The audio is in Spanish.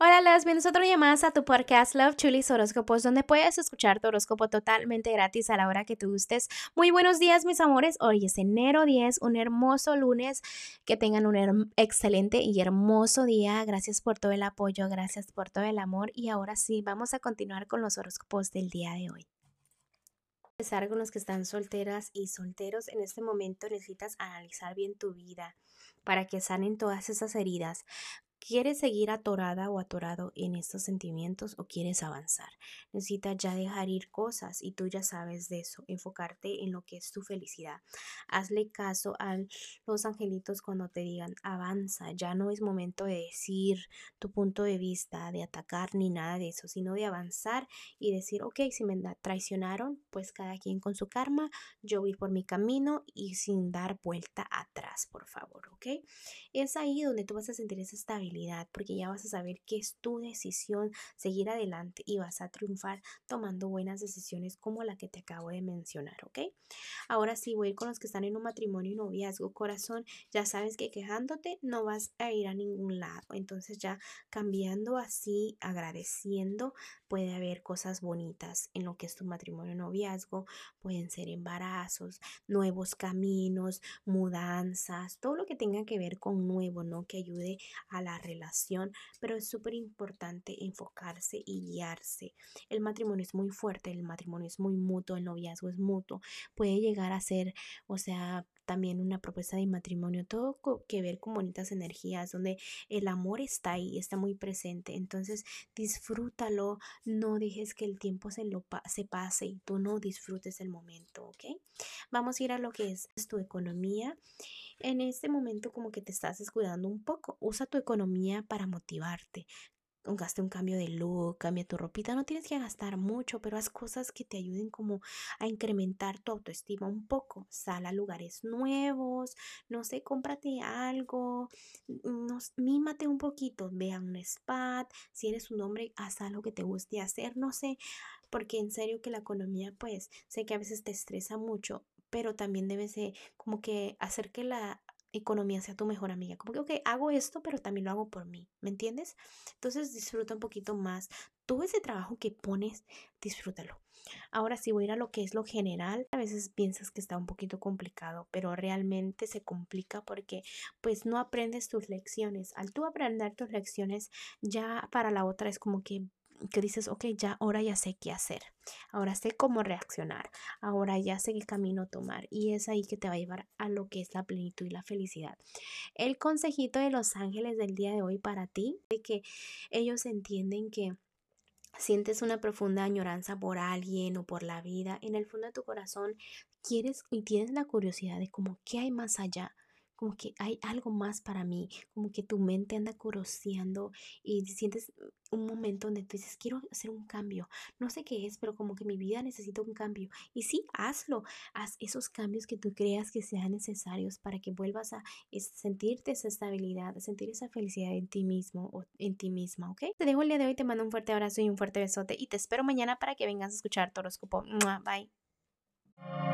Hola, las bienvenidos otro día más a tu podcast Love Chulis Horóscopos, donde puedes escuchar tu horóscopo totalmente gratis a la hora que tú gustes. Muy buenos días, mis amores. Hoy es enero 10, un hermoso lunes. Que tengan un excelente y hermoso día. Gracias por todo el apoyo, gracias por todo el amor. Y ahora sí, vamos a continuar con los horóscopos del día de hoy. Empezar con los que están solteras y solteros, en este momento necesitas analizar bien tu vida para que sanen todas esas heridas. ¿Quieres seguir atorada o atorado en estos sentimientos o quieres avanzar? Necesitas ya dejar ir cosas y tú ya sabes de eso, enfocarte en lo que es tu felicidad. Hazle caso a los angelitos cuando te digan avanza, ya no es momento de decir tu punto de vista, de atacar ni nada de eso, sino de avanzar y decir, ok, si me traicionaron, pues cada quien con su karma, yo voy por mi camino y sin dar vuelta atrás, por favor, ok. Es ahí donde tú vas a sentir esa estabilidad porque ya vas a saber que es tu decisión seguir adelante y vas a triunfar tomando buenas decisiones como la que te acabo de mencionar, ¿ok? Ahora sí, voy a ir con los que están en un matrimonio y noviazgo, corazón, ya sabes que quejándote no vas a ir a ningún lado, entonces ya cambiando así, agradeciendo, puede haber cosas bonitas en lo que es tu matrimonio y noviazgo, pueden ser embarazos, nuevos caminos, mudanzas, todo lo que tenga que ver con nuevo, ¿no? Que ayude a la relación, pero es súper importante enfocarse y guiarse. El matrimonio es muy fuerte, el matrimonio es muy mutuo, el noviazgo es mutuo, puede llegar a ser, o sea, también una propuesta de matrimonio, todo que ver con bonitas energías, donde el amor está ahí, está muy presente. Entonces, disfrútalo, no dejes que el tiempo se, lo se pase y tú no disfrutes el momento, ¿ok? Vamos a ir a lo que es tu economía en este momento como que te estás descuidando un poco. Usa tu economía para motivarte. Gaste un cambio de look, cambia tu ropita, no tienes que gastar mucho, pero haz cosas que te ayuden como a incrementar tu autoestima un poco. Sal a lugares nuevos, no sé, cómprate algo, no, mímate un poquito, ve a un spa, si eres un hombre, haz algo que te guste hacer, no sé, porque en serio que la economía, pues, sé que a veces te estresa mucho, pero también debes de como que hacer que la economía sea tu mejor amiga. Como que, ok, hago esto, pero también lo hago por mí, ¿me entiendes? Entonces disfruta un poquito más. Todo ese trabajo que pones, disfrútalo. Ahora sí voy a ir a lo que es lo general. A veces piensas que está un poquito complicado, pero realmente se complica porque pues no aprendes tus lecciones. Al tú aprender tus lecciones, ya para la otra es como que que dices, ok, ya ahora ya sé qué hacer, ahora sé cómo reaccionar, ahora ya sé qué camino tomar y es ahí que te va a llevar a lo que es la plenitud y la felicidad. El consejito de los ángeles del día de hoy para ti, de que ellos entienden que sientes una profunda añoranza por alguien o por la vida, en el fondo de tu corazón quieres y tienes la curiosidad de como qué hay más allá, como que hay algo más para mí, como que tu mente anda curoseando y sientes un momento donde tú dices, quiero hacer un cambio, no sé qué es, pero como que mi vida necesita un cambio. Y sí, hazlo, haz esos cambios que tú creas que sean necesarios para que vuelvas a sentirte esa estabilidad, a sentir esa felicidad en ti mismo o en ti misma, ¿ok? Te dejo el día de hoy, te mando un fuerte abrazo y un fuerte besote y te espero mañana para que vengas a escuchar tu. Bye.